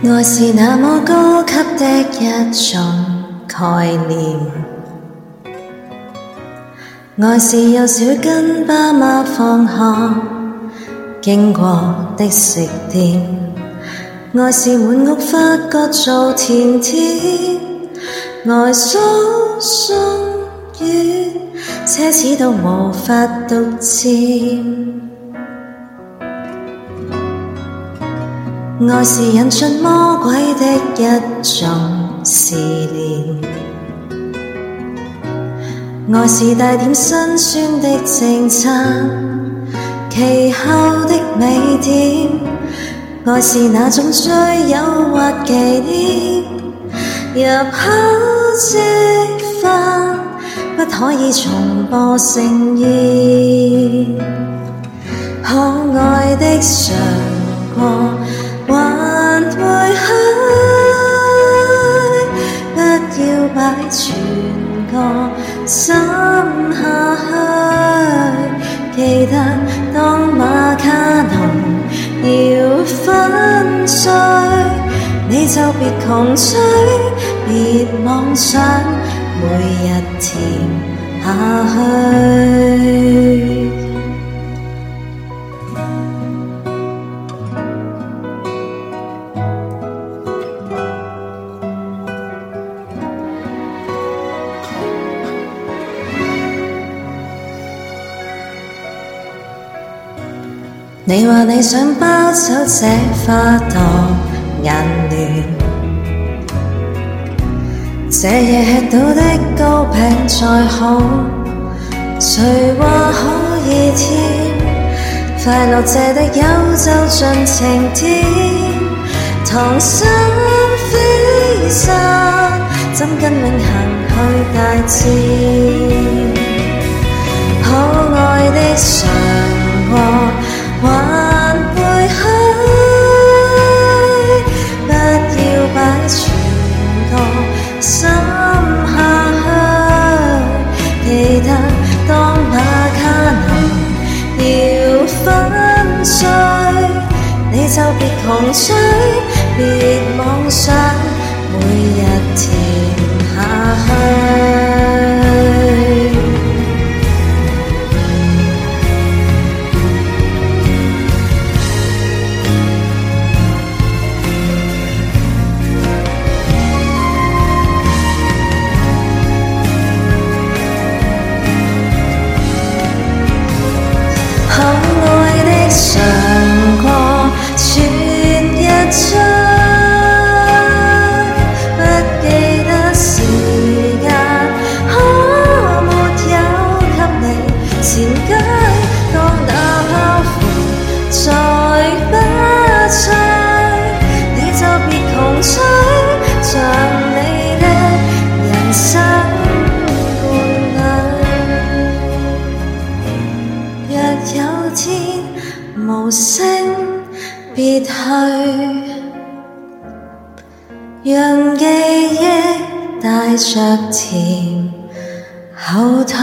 爱是那么高级的一种概念，爱是幼小跟爸妈放学经过的食店，爱是满屋发觉做甜甜，爱所属于奢侈到无法独占。爱是引出魔鬼的一种试炼，爱是带点辛酸的政策，其后的美点，爱是那种最诱惑纪念，入口即化，不可以重播盛宴，可爱的尝就别穷追，别妄想每日甜下去。你话你想包走这花朵眼乱，这夜吃到的糕饼再好，谁话可以甜？快乐借的有就尽情甜，唐诗飞沙，怎跟永恒去大战？可爱的常和。你就别穷追，别妄想无声别去，让记忆带着甜后退。